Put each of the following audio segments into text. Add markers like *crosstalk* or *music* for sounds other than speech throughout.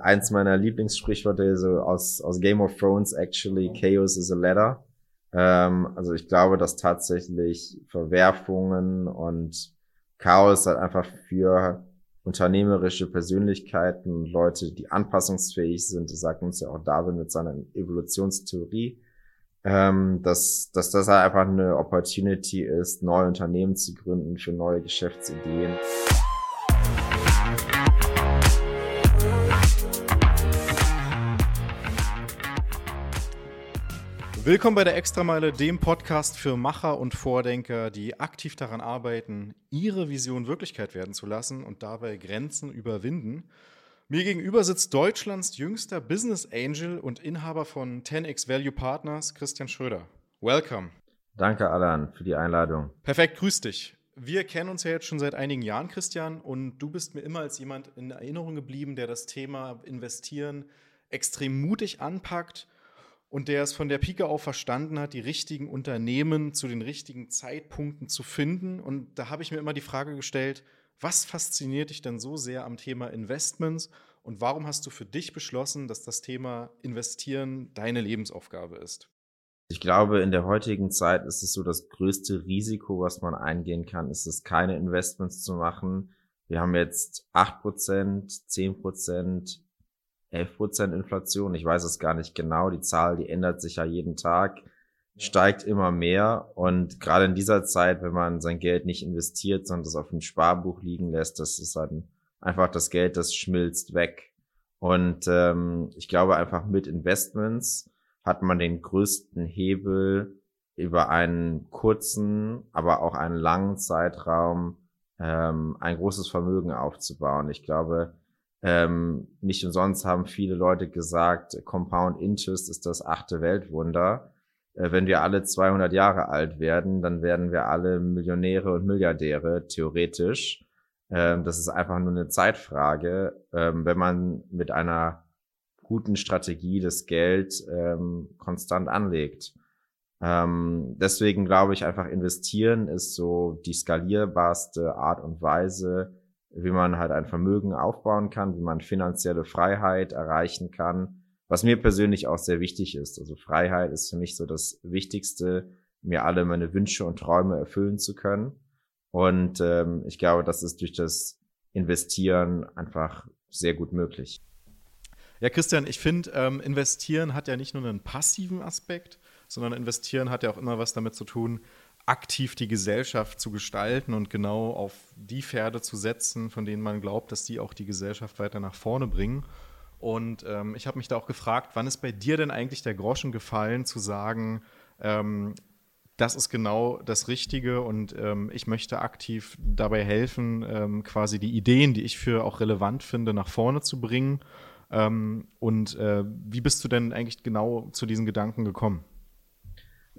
eins meiner Lieblingssprichworte so aus, aus Game of Thrones, actually, Chaos is a ladder. Ähm, also ich glaube, dass tatsächlich Verwerfungen und Chaos halt einfach für unternehmerische Persönlichkeiten, Leute, die anpassungsfähig sind, das sagt uns ja auch Darwin mit seiner Evolutionstheorie, ähm, dass, dass das halt einfach eine Opportunity ist, neue Unternehmen zu gründen für neue Geschäftsideen. Willkommen bei der Extrameile, dem Podcast für Macher und Vordenker, die aktiv daran arbeiten, ihre Vision Wirklichkeit werden zu lassen und dabei Grenzen überwinden. Mir gegenüber sitzt Deutschlands jüngster Business Angel und Inhaber von 10x Value Partners, Christian Schröder. Welcome. Danke, Alan, für die Einladung. Perfekt, grüß dich. Wir kennen uns ja jetzt schon seit einigen Jahren, Christian, und du bist mir immer als jemand in Erinnerung geblieben, der das Thema Investieren extrem mutig anpackt und der es von der Pike auf verstanden hat, die richtigen Unternehmen zu den richtigen Zeitpunkten zu finden. Und da habe ich mir immer die Frage gestellt, was fasziniert dich denn so sehr am Thema Investments und warum hast du für dich beschlossen, dass das Thema Investieren deine Lebensaufgabe ist? Ich glaube, in der heutigen Zeit ist es so das größte Risiko, was man eingehen kann, ist es, keine Investments zu machen. Wir haben jetzt acht Prozent, zehn Prozent 11% Inflation. Ich weiß es gar nicht genau. Die Zahl, die ändert sich ja jeden Tag, steigt immer mehr. Und gerade in dieser Zeit, wenn man sein Geld nicht investiert, sondern das auf dem Sparbuch liegen lässt, das ist dann einfach das Geld, das schmilzt weg. Und ähm, ich glaube einfach mit Investments hat man den größten Hebel über einen kurzen, aber auch einen langen Zeitraum ähm, ein großes Vermögen aufzubauen. Ich glaube, ähm, nicht umsonst haben viele Leute gesagt, Compound Interest ist das achte Weltwunder. Äh, wenn wir alle 200 Jahre alt werden, dann werden wir alle Millionäre und Milliardäre, theoretisch. Ähm, das ist einfach nur eine Zeitfrage. Ähm, wenn man mit einer guten Strategie das Geld ähm, konstant anlegt. Ähm, deswegen glaube ich einfach investieren ist so die skalierbarste Art und Weise, wie man halt ein Vermögen aufbauen kann, wie man finanzielle Freiheit erreichen kann, was mir persönlich auch sehr wichtig ist. Also Freiheit ist für mich so das Wichtigste, mir alle meine Wünsche und Träume erfüllen zu können. Und ähm, ich glaube, das ist durch das Investieren einfach sehr gut möglich. Ja, Christian, ich finde, ähm, investieren hat ja nicht nur einen passiven Aspekt, sondern investieren hat ja auch immer was damit zu tun, aktiv die Gesellschaft zu gestalten und genau auf die Pferde zu setzen, von denen man glaubt, dass die auch die Gesellschaft weiter nach vorne bringen. Und ähm, ich habe mich da auch gefragt, wann ist bei dir denn eigentlich der Groschen gefallen, zu sagen, ähm, das ist genau das Richtige und ähm, ich möchte aktiv dabei helfen, ähm, quasi die Ideen, die ich für auch relevant finde, nach vorne zu bringen. Ähm, und äh, wie bist du denn eigentlich genau zu diesen Gedanken gekommen?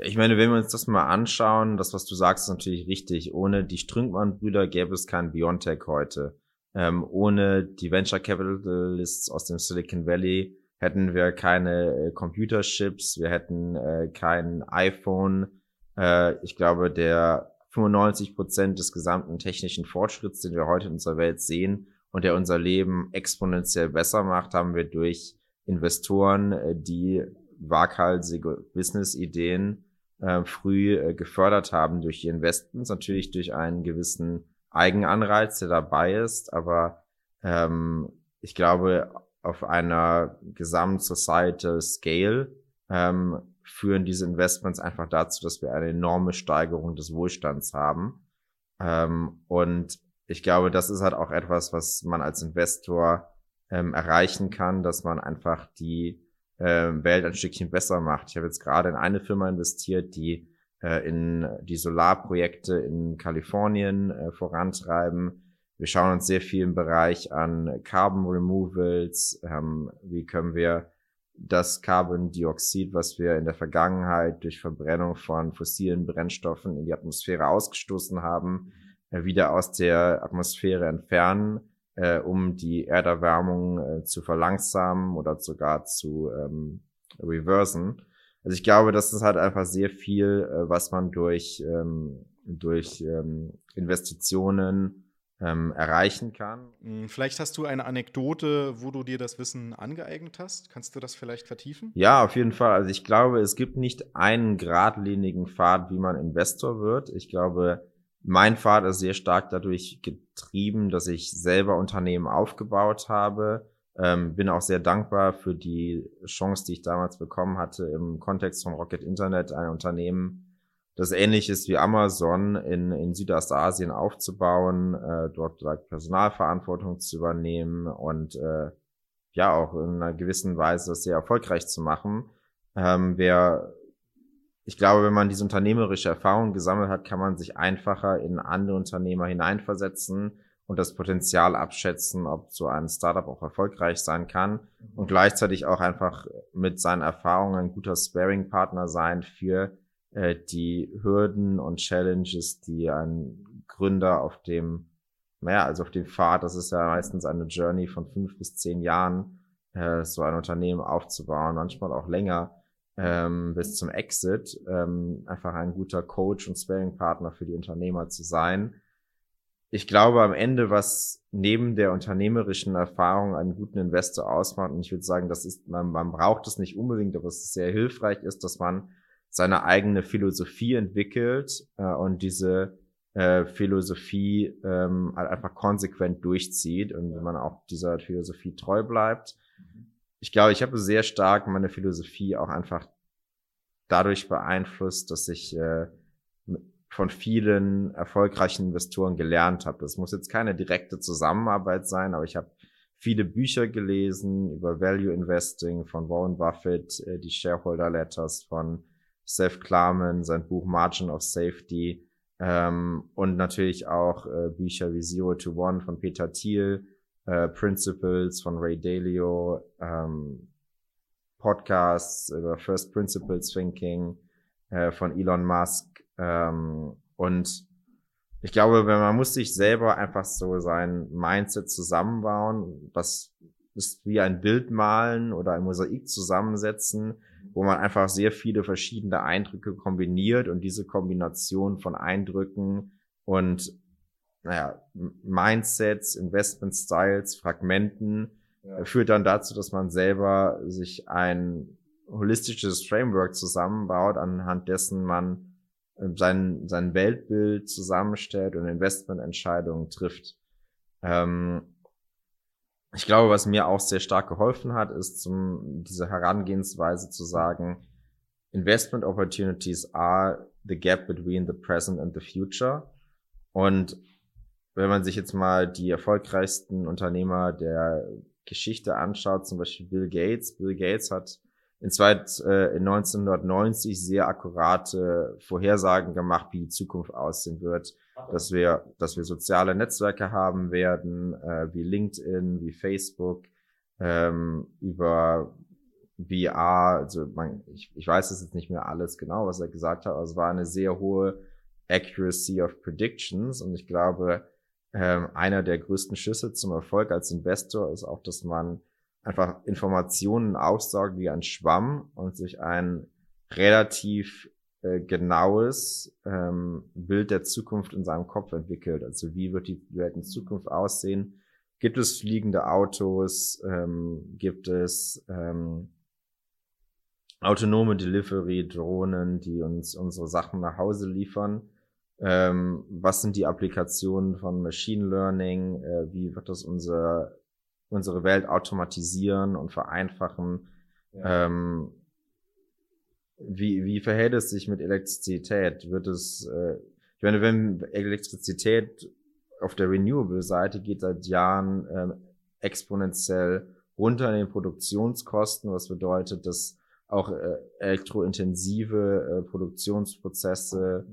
Ich meine, wenn wir uns das mal anschauen, das, was du sagst, ist natürlich richtig. Ohne die Strünkmann-Brüder gäbe es kein Biontech heute. Ähm, ohne die Venture Capitalists aus dem Silicon Valley hätten wir keine äh, Computerships, wir hätten äh, kein iPhone. Äh, ich glaube, der 95 Prozent des gesamten technischen Fortschritts, den wir heute in unserer Welt sehen und der unser Leben exponentiell besser macht, haben wir durch Investoren, äh, die waghalsige Business-Ideen äh, früh äh, gefördert haben durch die Investments, natürlich durch einen gewissen Eigenanreiz, der dabei ist, aber ähm, ich glaube, auf einer Gesamt-Societal Scale ähm, führen diese Investments einfach dazu, dass wir eine enorme Steigerung des Wohlstands haben. Ähm, und ich glaube, das ist halt auch etwas, was man als Investor ähm, erreichen kann, dass man einfach die äh, Welt ein Stückchen besser macht. Ich habe jetzt gerade in eine Firma investiert, die äh, in die Solarprojekte in Kalifornien äh, vorantreiben. Wir schauen uns sehr viel im Bereich an Carbon Removals. Ähm, wie können wir das Carbondioxid, was wir in der Vergangenheit durch Verbrennung von fossilen Brennstoffen in die Atmosphäre ausgestoßen haben, äh, wieder aus der Atmosphäre entfernen äh, um die Erderwärmung äh, zu verlangsamen oder sogar zu ähm, reversen. Also ich glaube, das ist halt einfach sehr viel, äh, was man durch, ähm, durch ähm, Investitionen ähm, erreichen kann. Hm, vielleicht hast du eine Anekdote, wo du dir das Wissen angeeignet hast. Kannst du das vielleicht vertiefen? Ja, auf jeden Fall. Also ich glaube, es gibt nicht einen geradlinigen Pfad, wie man Investor wird. Ich glaube, mein Pfad ist sehr stark dadurch getrieben, dass ich selber Unternehmen aufgebaut habe. Ähm, bin auch sehr dankbar für die Chance, die ich damals bekommen hatte, im Kontext von Rocket Internet ein Unternehmen das ähnlich ist wie Amazon in, in Südostasien aufzubauen, äh, dort like, Personalverantwortung zu übernehmen und äh, ja auch in einer gewissen Weise das sehr erfolgreich zu machen. Ähm, wer, ich glaube, wenn man diese unternehmerische Erfahrung gesammelt hat, kann man sich einfacher in andere Unternehmer hineinversetzen und das Potenzial abschätzen, ob so ein Startup auch erfolgreich sein kann und gleichzeitig auch einfach mit seinen Erfahrungen ein guter Sparing-Partner sein für äh, die Hürden und Challenges, die ein Gründer auf dem, naja, also auf dem Pfad, das ist ja meistens eine Journey von fünf bis zehn Jahren, äh, so ein Unternehmen aufzubauen, manchmal auch länger, ähm, bis zum Exit, ähm, einfach ein guter Coach und Sparing-Partner für die Unternehmer zu sein. Ich glaube am Ende, was neben der unternehmerischen Erfahrung einen guten Investor ausmacht, und ich würde sagen, das ist, man, man braucht es nicht unbedingt, aber es ist sehr hilfreich ist, dass man seine eigene Philosophie entwickelt äh, und diese äh, Philosophie ähm, halt einfach konsequent durchzieht und wenn man auch dieser Philosophie treu bleibt. Ich glaube, ich habe sehr stark meine Philosophie auch einfach dadurch beeinflusst, dass ich äh, von vielen erfolgreichen Investoren gelernt habe. Das muss jetzt keine direkte Zusammenarbeit sein, aber ich habe viele Bücher gelesen über Value Investing von Warren Buffett, äh, die Shareholder Letters von Seth Klarman, sein Buch Margin of Safety ähm, und natürlich auch äh, Bücher wie Zero to One von Peter Thiel, äh, Principles von Ray Dalio, ähm, Podcasts über First Principles Thinking äh, von Elon Musk ähm, und ich glaube, wenn man muss sich selber einfach so sein Mindset zusammenbauen, das ist wie ein Bild malen oder ein Mosaik zusammensetzen wo man einfach sehr viele verschiedene Eindrücke kombiniert und diese Kombination von Eindrücken und naja, Mindsets, Investment Styles, Fragmenten ja. Äh, führt dann dazu, dass man selber sich ein holistisches Framework zusammenbaut, anhand dessen man äh, sein, sein Weltbild zusammenstellt und Investmententscheidungen trifft. Ähm, ich glaube, was mir auch sehr stark geholfen hat, ist zum, diese Herangehensweise zu sagen, Investment opportunities are the gap between the present and the future. Und wenn man sich jetzt mal die erfolgreichsten Unternehmer der Geschichte anschaut, zum Beispiel Bill Gates. Bill Gates hat in, zweit, äh, in 1990 sehr akkurate Vorhersagen gemacht, wie die Zukunft aussehen wird. Dass wir, dass wir soziale Netzwerke haben werden, äh, wie LinkedIn, wie Facebook, ähm, über VR, also man, ich, ich weiß es jetzt nicht mehr alles genau, was er gesagt hat, aber es war eine sehr hohe Accuracy of Predictions. Und ich glaube, ähm, einer der größten Schüsse zum Erfolg als Investor ist auch, dass man einfach Informationen aufsaugt wie ein Schwamm und sich ein relativ äh, genaues ähm, Bild der Zukunft in seinem Kopf entwickelt. Also wie wird die Welt in Zukunft aussehen? Gibt es fliegende Autos? Ähm, gibt es ähm, autonome Delivery-Drohnen, die uns unsere Sachen nach Hause liefern? Ähm, was sind die Applikationen von Machine Learning? Äh, wie wird das unsere, unsere Welt automatisieren und vereinfachen? Ja. Ähm, wie, wie verhält es sich mit Elektrizität? Wird es, äh, ich meine, wenn Elektrizität auf der Renewable-Seite geht seit Jahren äh, exponentiell runter in den Produktionskosten, was bedeutet, dass auch äh, elektrointensive äh, Produktionsprozesse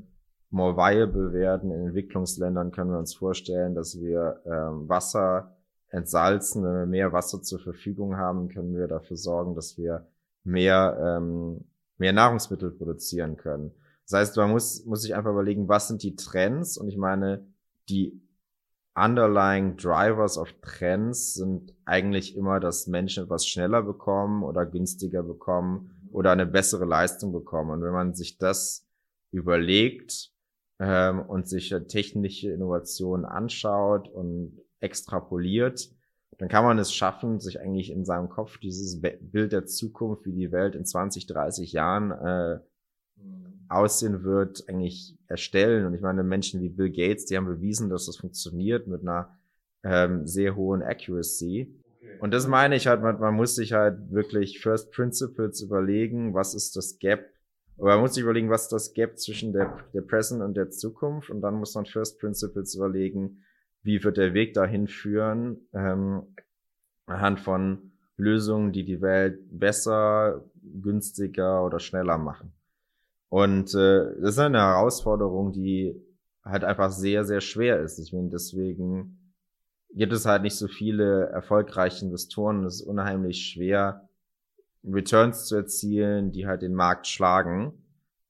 more viable werden. In Entwicklungsländern können wir uns vorstellen, dass wir ähm, Wasser entsalzen. Wenn wir mehr Wasser zur Verfügung haben, können wir dafür sorgen, dass wir mehr ähm, mehr Nahrungsmittel produzieren können. Das heißt, man muss, muss sich einfach überlegen, was sind die Trends? Und ich meine, die underlying Drivers of Trends sind eigentlich immer, dass Menschen etwas schneller bekommen oder günstiger bekommen oder eine bessere Leistung bekommen. Und wenn man sich das überlegt, ähm, und sich technische Innovationen anschaut und extrapoliert, dann kann man es schaffen, sich eigentlich in seinem Kopf dieses Bild der Zukunft, wie die Welt in 20, 30 Jahren äh, aussehen wird, eigentlich erstellen. Und ich meine, Menschen wie Bill Gates, die haben bewiesen, dass das funktioniert mit einer ähm, sehr hohen Accuracy. Und das meine ich halt, man, man muss sich halt wirklich First Principles überlegen, was ist das Gap aber man muss sich überlegen, was das Gap zwischen der, der Present und der Zukunft. Und dann muss man First Principles überlegen, wie wird der Weg dahin führen, ähm, anhand von Lösungen, die die Welt besser, günstiger oder schneller machen. Und äh, das ist eine Herausforderung, die halt einfach sehr, sehr schwer ist. Ich meine, deswegen gibt es halt nicht so viele erfolgreiche Investoren. Es ist unheimlich schwer, Returns zu erzielen, die halt den Markt schlagen.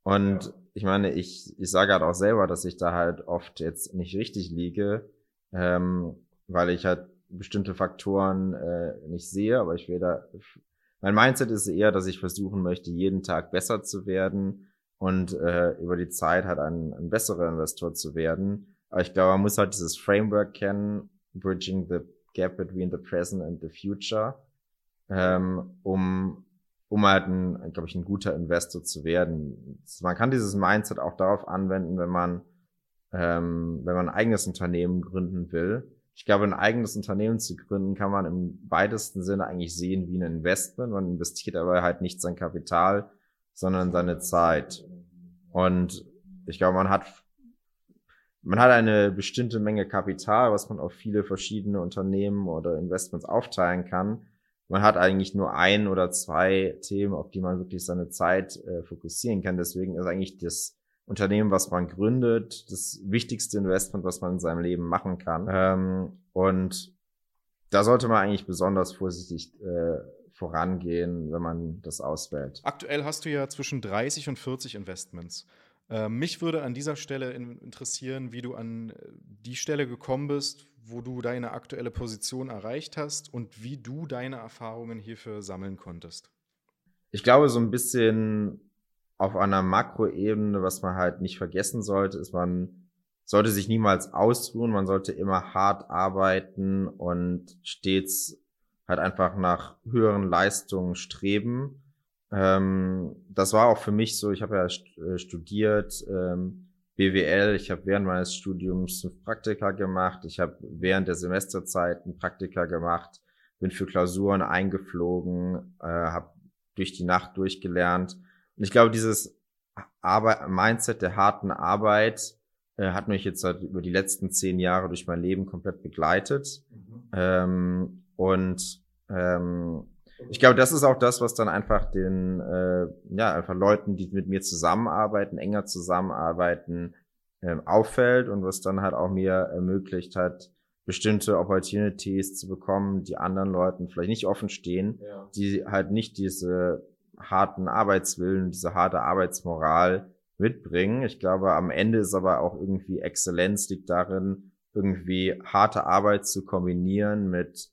Und ja. ich meine, ich, ich sage halt auch selber, dass ich da halt oft jetzt nicht richtig liege, ähm, weil ich halt bestimmte Faktoren äh, nicht sehe, aber ich will da, mein Mindset ist eher, dass ich versuchen möchte, jeden Tag besser zu werden und äh, über die Zeit halt ein, ein besserer Investor zu werden. Aber ich glaube, man muss halt dieses Framework kennen, bridging the gap between the present and the future ähm, um, um halt ein, glaube ich, ein guter Investor zu werden. Man kann dieses Mindset auch darauf anwenden, wenn man, ähm, wenn man ein eigenes Unternehmen gründen will. Ich glaube, ein eigenes Unternehmen zu gründen, kann man im weitesten Sinne eigentlich sehen wie ein Investment. Man investiert aber halt nicht sein Kapital, sondern seine Zeit. Und ich glaube, man hat man hat eine bestimmte Menge Kapital, was man auf viele verschiedene Unternehmen oder Investments aufteilen kann man hat eigentlich nur ein oder zwei Themen, auf die man wirklich seine Zeit äh, fokussieren kann. Deswegen ist eigentlich das Unternehmen, was man gründet, das wichtigste Investment, was man in seinem Leben machen kann. Ähm, und da sollte man eigentlich besonders vorsichtig äh, vorangehen, wenn man das auswählt. Aktuell hast du ja zwischen 30 und 40 Investments. Äh, mich würde an dieser Stelle interessieren, wie du an äh, die Stelle gekommen bist, wo du deine aktuelle Position erreicht hast und wie du deine Erfahrungen hierfür sammeln konntest. Ich glaube, so ein bisschen auf einer Makroebene, was man halt nicht vergessen sollte, ist, man sollte sich niemals ausruhen, man sollte immer hart arbeiten und stets halt einfach nach höheren Leistungen streben. Ähm, das war auch für mich so, ich habe ja äh, studiert, ähm, BWL. Ich habe während meines Studiums Praktika gemacht. Ich habe während der Semesterzeit ein Praktika gemacht, bin für Klausuren eingeflogen, äh, habe durch die Nacht durchgelernt. Und ich glaube, dieses Arbeit, Mindset der harten Arbeit äh, hat mich jetzt halt über die letzten zehn Jahre durch mein Leben komplett begleitet. Mhm. Ähm, und ähm, ich glaube, das ist auch das, was dann einfach den, äh, ja, einfach Leuten, die mit mir zusammenarbeiten, enger zusammenarbeiten, äh, auffällt und was dann halt auch mir ermöglicht hat, bestimmte Opportunities zu bekommen, die anderen Leuten vielleicht nicht offen stehen, ja. die halt nicht diese harten Arbeitswillen, diese harte Arbeitsmoral mitbringen. Ich glaube, am Ende ist aber auch irgendwie Exzellenz liegt darin, irgendwie harte Arbeit zu kombinieren mit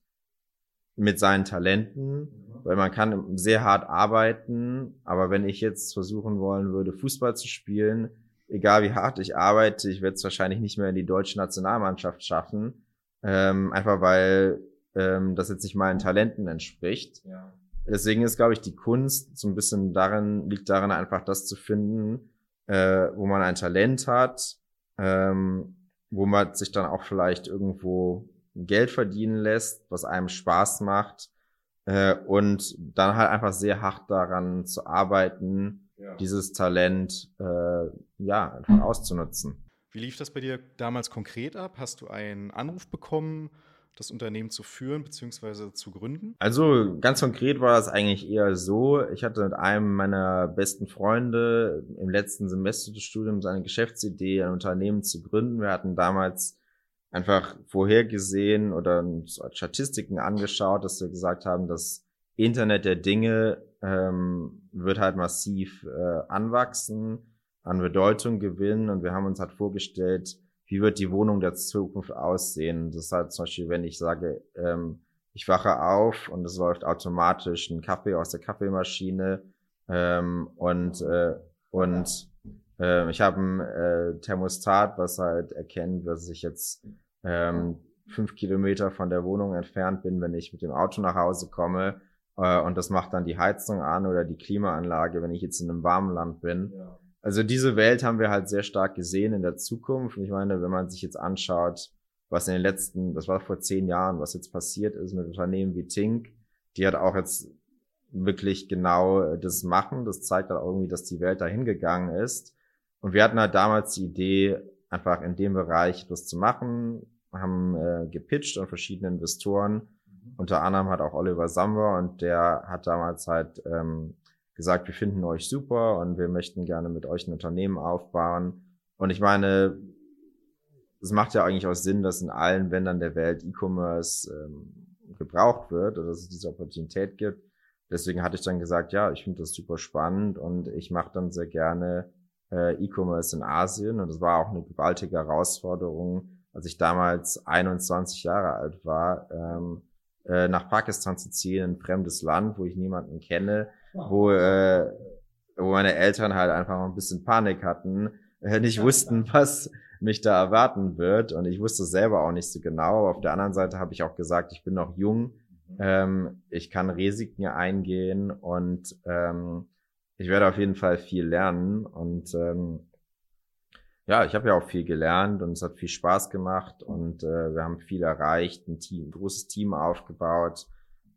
mit seinen Talenten, mhm. weil man kann sehr hart arbeiten, aber wenn ich jetzt versuchen wollen würde, Fußball zu spielen, egal wie hart ich arbeite, ich werde es wahrscheinlich nicht mehr in die deutsche Nationalmannschaft schaffen, ähm, einfach weil ähm, das jetzt nicht meinen Talenten entspricht. Ja. Deswegen ist, glaube ich, die Kunst so ein bisschen darin, liegt darin einfach das zu finden, äh, wo man ein Talent hat, ähm, wo man sich dann auch vielleicht irgendwo Geld verdienen lässt, was einem Spaß macht äh, und dann halt einfach sehr hart daran zu arbeiten, ja. dieses Talent äh, ja einfach auszunutzen. Wie lief das bei dir damals konkret ab? Hast du einen Anruf bekommen? das Unternehmen zu führen bzw. zu gründen? Also ganz konkret war es eigentlich eher so, ich hatte mit einem meiner besten Freunde im letzten Semester des Studiums eine Geschäftsidee, ein Unternehmen zu gründen. Wir hatten damals einfach vorhergesehen oder Statistiken angeschaut, dass wir gesagt haben, das Internet der Dinge ähm, wird halt massiv äh, anwachsen, an Bedeutung gewinnen und wir haben uns halt vorgestellt, wie wird die Wohnung der Zukunft aussehen. Das ist halt zum Beispiel, wenn ich sage, ähm, ich wache auf und es läuft automatisch ein Kaffee aus der Kaffeemaschine ähm, und äh, und Äh, ich habe ein äh, Thermostat, was halt erkennt, dass ich jetzt ähm, fünf Kilometer von der Wohnung entfernt bin, wenn ich mit dem Auto nach Hause komme. Äh, und das macht dann die Heizung an oder die Klimaanlage, wenn ich jetzt in einem warmen Land bin. Ja. Also diese Welt haben wir halt sehr stark gesehen in der Zukunft. Und ich meine, wenn man sich jetzt anschaut, was in den letzten, das war vor zehn Jahren, was jetzt passiert ist mit Unternehmen wie Tink, die hat auch jetzt wirklich genau das machen. Das zeigt halt irgendwie, dass die Welt dahin gegangen ist. Und wir hatten halt damals die Idee, einfach in dem Bereich das zu machen, haben äh, gepitcht an verschiedene Investoren. Mhm. Unter anderem hat auch Oliver Samba und der hat damals halt ähm, gesagt, wir finden euch super und wir möchten gerne mit euch ein Unternehmen aufbauen. Und ich meine, es macht ja eigentlich auch Sinn, dass in allen Ländern der Welt E-Commerce ähm, gebraucht wird oder dass es diese Opportunität gibt. Deswegen hatte ich dann gesagt, ja, ich finde das super spannend und ich mache dann sehr gerne äh, E-Commerce in Asien. Und das war auch eine gewaltige Herausforderung, als ich damals 21 Jahre alt war, ähm, äh, nach Pakistan zu ziehen, ein fremdes Land, wo ich niemanden kenne, wo, äh, wo meine Eltern halt einfach ein bisschen Panik hatten, äh, nicht wussten, was mich da erwarten wird. Und ich wusste selber auch nicht so genau. Auf der anderen Seite habe ich auch gesagt, ich bin noch jung, mhm. ähm, ich kann Risiken eingehen und ähm, ich werde auf jeden Fall viel lernen. Und ähm, ja, ich habe ja auch viel gelernt und es hat viel Spaß gemacht und äh, wir haben viel erreicht, ein Team, ein großes Team aufgebaut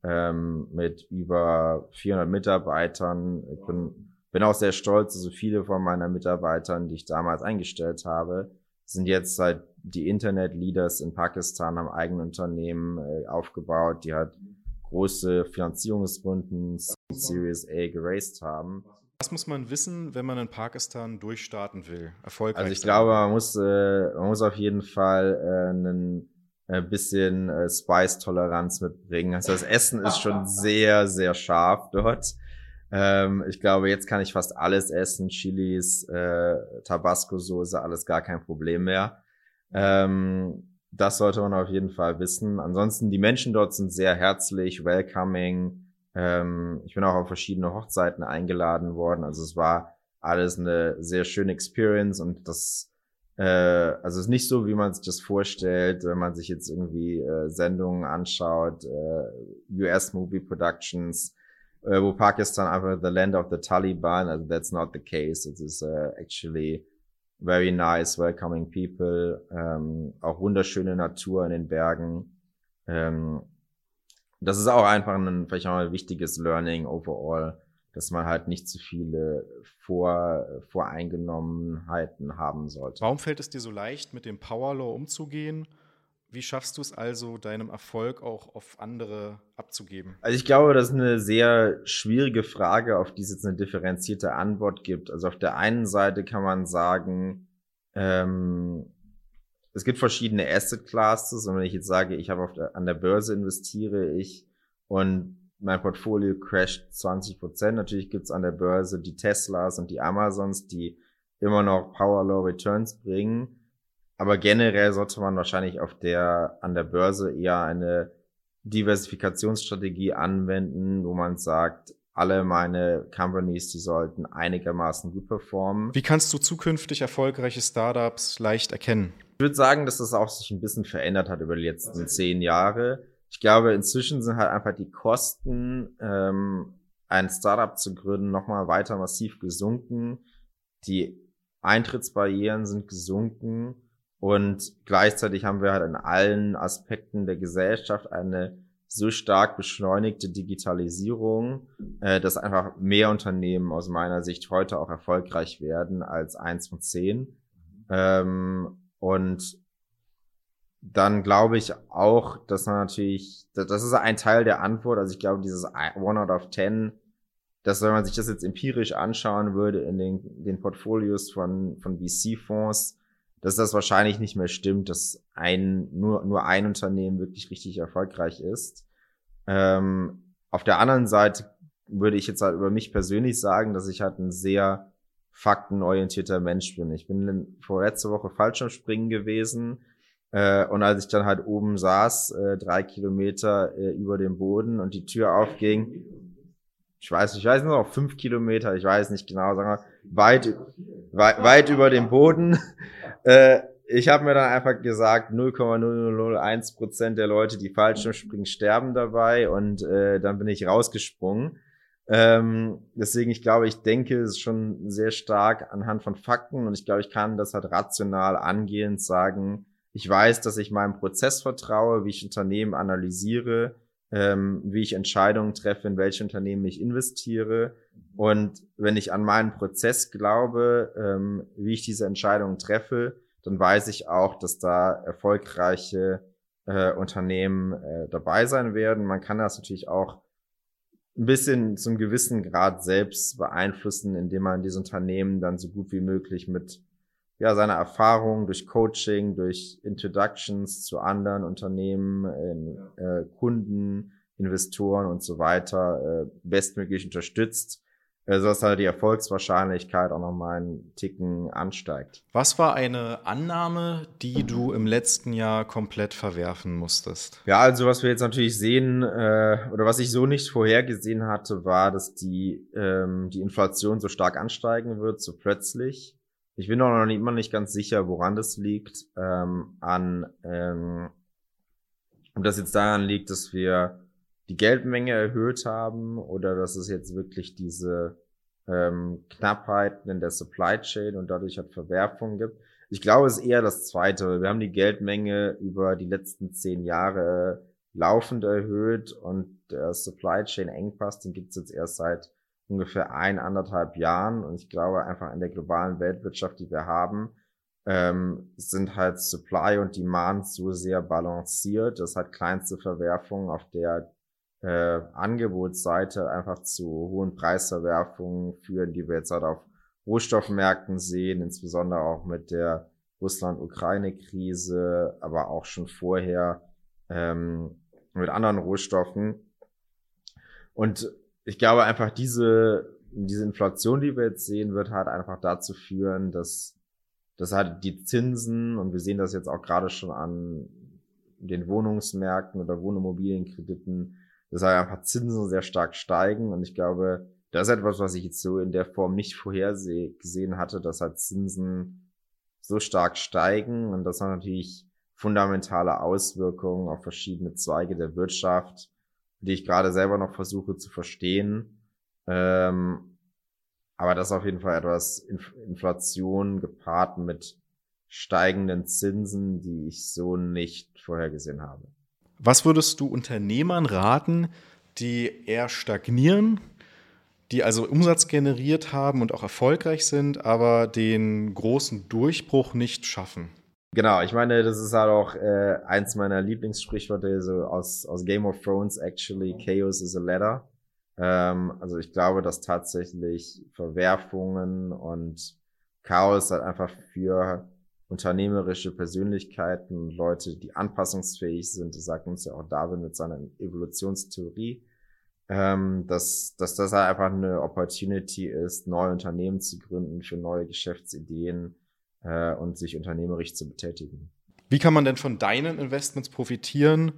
ähm, mit über 400 Mitarbeitern. Ich bin, bin auch sehr stolz, also viele von meinen Mitarbeitern, die ich damals eingestellt habe, sind jetzt seit die Internet-Leaders in Pakistan am eigenen Unternehmen äh, aufgebaut, die halt große Finanzierungsrunden Series A geraced haben. Was muss man wissen, wenn man in Pakistan durchstarten will? Erfolgreich. Also ich glaube, man muss, äh, man muss auf jeden Fall äh, einen ein äh, bisschen äh, Spice-Toleranz mitbringen. Also das Essen ist schon *laughs* sehr, sehr scharf dort. Ähm, ich glaube, jetzt kann ich fast alles essen. Chilis, äh, Tabasco-Soße, alles gar kein Problem mehr. Ähm, das sollte man auf jeden Fall wissen. Ansonsten, die Menschen dort sind sehr herzlich, welcoming. Ähm, ich bin auch auf verschiedene Hochzeiten eingeladen worden. Also es war alles eine sehr schöne Experience und das, äh, also es ist nicht so, wie man sich das vorstellt, wenn man sich jetzt irgendwie äh, Sendungen anschaut, äh, US Movie Productions, äh, wo Pakistan einfach the land of the Taliban, also that's not the case. It is uh, actually very nice, welcoming people, ähm, auch wunderschöne Natur in den Bergen. Ähm, das ist auch einfach ein, vielleicht auch ein wichtiges Learning overall, dass man halt nicht zu viele Vor, Voreingenommenheiten haben sollte. Warum fällt es dir so leicht, mit dem Power Law umzugehen? Wie schaffst du es also, deinem Erfolg auch auf andere abzugeben? Also ich glaube, das ist eine sehr schwierige Frage, auf die es jetzt eine differenzierte Antwort gibt. Also auf der einen Seite kann man sagen, ähm, es gibt verschiedene Asset Classes und wenn ich jetzt sage, ich habe der, an der Börse investiere ich und mein Portfolio crasht 20 Prozent. Natürlich gibt's an der Börse die Teslas und die Amazons, die immer noch Power Law Returns bringen. Aber generell sollte man wahrscheinlich auf der, an der Börse eher eine Diversifikationsstrategie anwenden, wo man sagt, alle meine Companies, die sollten einigermaßen gut performen. Wie kannst du zukünftig erfolgreiche Startups leicht erkennen? Ich würde sagen, dass das auch sich ein bisschen verändert hat über die letzten zehn Jahre. Ich glaube, inzwischen sind halt einfach die Kosten, ähm, ein Startup zu gründen, nochmal weiter massiv gesunken. Die Eintrittsbarrieren sind gesunken und gleichzeitig haben wir halt in allen Aspekten der Gesellschaft eine so stark beschleunigte Digitalisierung, äh, dass einfach mehr Unternehmen aus meiner Sicht heute auch erfolgreich werden als eins von zehn. Ähm, und dann glaube ich auch, dass man natürlich, das ist ein Teil der Antwort. Also ich glaube, dieses One out of Ten, dass wenn man sich das jetzt empirisch anschauen würde in den, den Portfolios von, von VC-Fonds, dass das wahrscheinlich nicht mehr stimmt, dass ein, nur, nur ein Unternehmen wirklich richtig erfolgreich ist. Ähm, auf der anderen Seite würde ich jetzt halt über mich persönlich sagen, dass ich halt ein sehr faktenorientierter Mensch bin. Ich bin vor letzte Woche Fallschirmspringen gewesen äh, und als ich dann halt oben saß, äh, drei Kilometer äh, über dem Boden und die Tür aufging, ich weiß, ich weiß noch fünf Kilometer, ich weiß nicht genau, sagen wir, weit, weit, weit über dem Boden. *laughs* Äh, ich habe mir dann einfach gesagt, 0,001 Prozent der Leute, die Fallschirmspringen, sterben dabei und äh, dann bin ich rausgesprungen. Ähm, deswegen, ich glaube, ich denke, es ist schon sehr stark anhand von Fakten und ich glaube, ich kann das halt rational angehend sagen. Ich weiß, dass ich meinem Prozess vertraue, wie ich Unternehmen analysiere, ähm, wie ich Entscheidungen treffe, in welche Unternehmen ich investiere. Und wenn ich an meinen Prozess glaube, ähm, wie ich diese Entscheidungen treffe, dann weiß ich auch, dass da erfolgreiche äh, Unternehmen äh, dabei sein werden. Man kann das natürlich auch ein bisschen zum gewissen Grad selbst beeinflussen, indem man diese Unternehmen dann so gut wie möglich mit ja, seiner Erfahrung durch Coaching, durch Introductions zu anderen Unternehmen, äh, Kunden, Investoren und so weiter äh, bestmöglich unterstützt sodass halt die Erfolgswahrscheinlichkeit auch nochmal einen Ticken ansteigt. Was war eine Annahme, die du im letzten Jahr komplett verwerfen musstest? Ja, also was wir jetzt natürlich sehen, äh, oder was ich so nicht vorhergesehen hatte, war, dass die, ähm, die Inflation so stark ansteigen wird, so plötzlich. Ich bin auch noch nicht, immer nicht ganz sicher, woran das liegt. Ähm, an, ähm, ob das jetzt daran liegt, dass wir die Geldmenge erhöht haben oder dass es jetzt wirklich diese ähm, Knappheiten in der Supply Chain und dadurch halt Verwerfungen gibt. Ich glaube, es ist eher das Zweite. Wir haben die Geldmenge über die letzten zehn Jahre laufend erhöht und der Supply Chain Engpass, den gibt es jetzt erst seit ungefähr ein, anderthalb Jahren. Und ich glaube einfach in der globalen Weltwirtschaft, die wir haben, ähm, sind halt Supply und Demand so sehr balanciert, dass halt kleinste Verwerfungen auf der äh, Angebotsseite einfach zu hohen Preisverwerfungen führen, die wir jetzt halt auf Rohstoffmärkten sehen, insbesondere auch mit der Russland-Ukraine-Krise, aber auch schon vorher ähm, mit anderen Rohstoffen. Und ich glaube einfach diese, diese Inflation, die wir jetzt sehen, wird halt einfach dazu führen, dass, dass halt die Zinsen, und wir sehen das jetzt auch gerade schon an den Wohnungsmärkten oder Wohnimmobilienkrediten, dass halt einfach Zinsen sehr stark steigen. Und ich glaube, das ist etwas, was ich jetzt so in der Form nicht vorhergesehen hatte, dass halt Zinsen so stark steigen. Und das hat natürlich fundamentale Auswirkungen auf verschiedene Zweige der Wirtschaft, die ich gerade selber noch versuche zu verstehen. Ähm, aber das ist auf jeden Fall etwas Inflation gepaart mit steigenden Zinsen, die ich so nicht vorhergesehen habe. Was würdest du Unternehmern raten, die eher stagnieren, die also Umsatz generiert haben und auch erfolgreich sind, aber den großen Durchbruch nicht schaffen? Genau, ich meine, das ist halt auch äh, eins meiner Lieblingssprichworte so aus, aus Game of Thrones, actually, Chaos is a ladder. Ähm, also ich glaube, dass tatsächlich Verwerfungen und Chaos halt einfach für unternehmerische Persönlichkeiten, Leute, die anpassungsfähig sind. Das sagt uns ja auch Darwin mit seiner Evolutionstheorie, ähm, dass, dass das halt einfach eine Opportunity ist, neue Unternehmen zu gründen für neue Geschäftsideen äh, und sich unternehmerisch zu betätigen. Wie kann man denn von deinen Investments profitieren,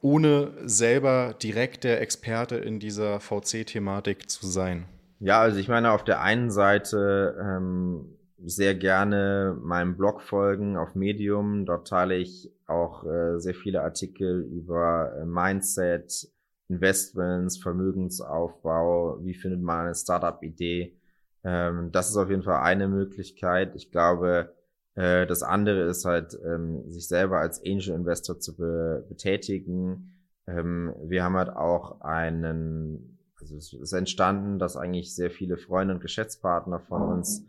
ohne selber direkt der Experte in dieser VC-Thematik zu sein? Ja, also ich meine, auf der einen Seite ähm, sehr gerne meinem Blog folgen auf Medium. Dort teile ich auch äh, sehr viele Artikel über äh, Mindset, Investments, Vermögensaufbau, wie findet man eine Startup-Idee. Ähm, das ist auf jeden Fall eine Möglichkeit. Ich glaube, äh, das andere ist halt, ähm, sich selber als Angel Investor zu be betätigen. Ähm, wir haben halt auch einen, also es ist entstanden, dass eigentlich sehr viele Freunde und Geschäftspartner von uns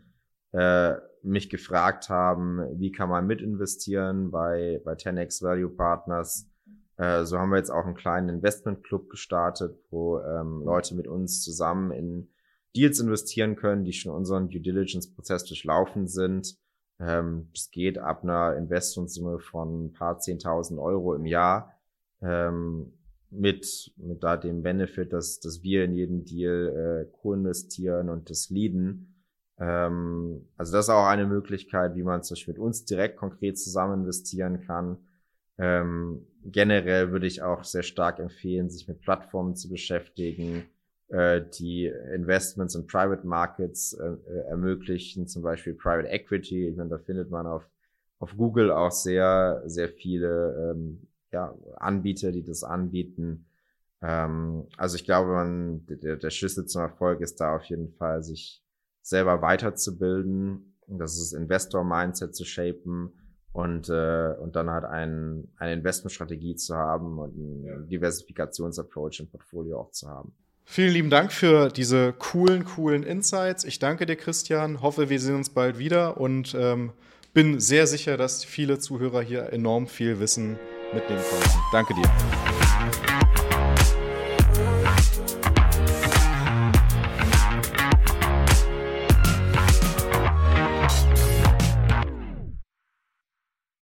äh, mich gefragt haben, wie kann man mitinvestieren bei, bei 10x Value Partners. Äh, so haben wir jetzt auch einen kleinen Investment Club gestartet, wo ähm, Leute mit uns zusammen in Deals investieren können, die schon unseren Due Diligence Prozess durchlaufen sind. Ähm, es geht ab einer Investmentsumme von ein paar zehntausend Euro im Jahr ähm, mit, mit da dem Benefit, dass, dass wir in jeden Deal äh, co-investieren und das leaden. Ähm, also das ist auch eine Möglichkeit, wie man Beispiel mit uns direkt konkret zusammen investieren kann. Ähm, generell würde ich auch sehr stark empfehlen, sich mit Plattformen zu beschäftigen, äh, die Investments in Private Markets äh, äh, ermöglichen, zum Beispiel Private Equity. Ich meine, da findet man auf, auf Google auch sehr, sehr viele ähm, ja, Anbieter, die das anbieten. Ähm, also ich glaube, man, der, der Schlüssel zum Erfolg ist da auf jeden Fall, sich selber weiterzubilden, das ist Investor-Mindset zu shapen und, äh, und dann halt ein, eine Investmentstrategie zu haben und einen Diversifikationsapproach im Portfolio auch zu haben. Vielen lieben Dank für diese coolen, coolen Insights. Ich danke dir, Christian. Hoffe, wir sehen uns bald wieder und ähm, bin sehr sicher, dass viele Zuhörer hier enorm viel Wissen mitnehmen konnten. Danke dir.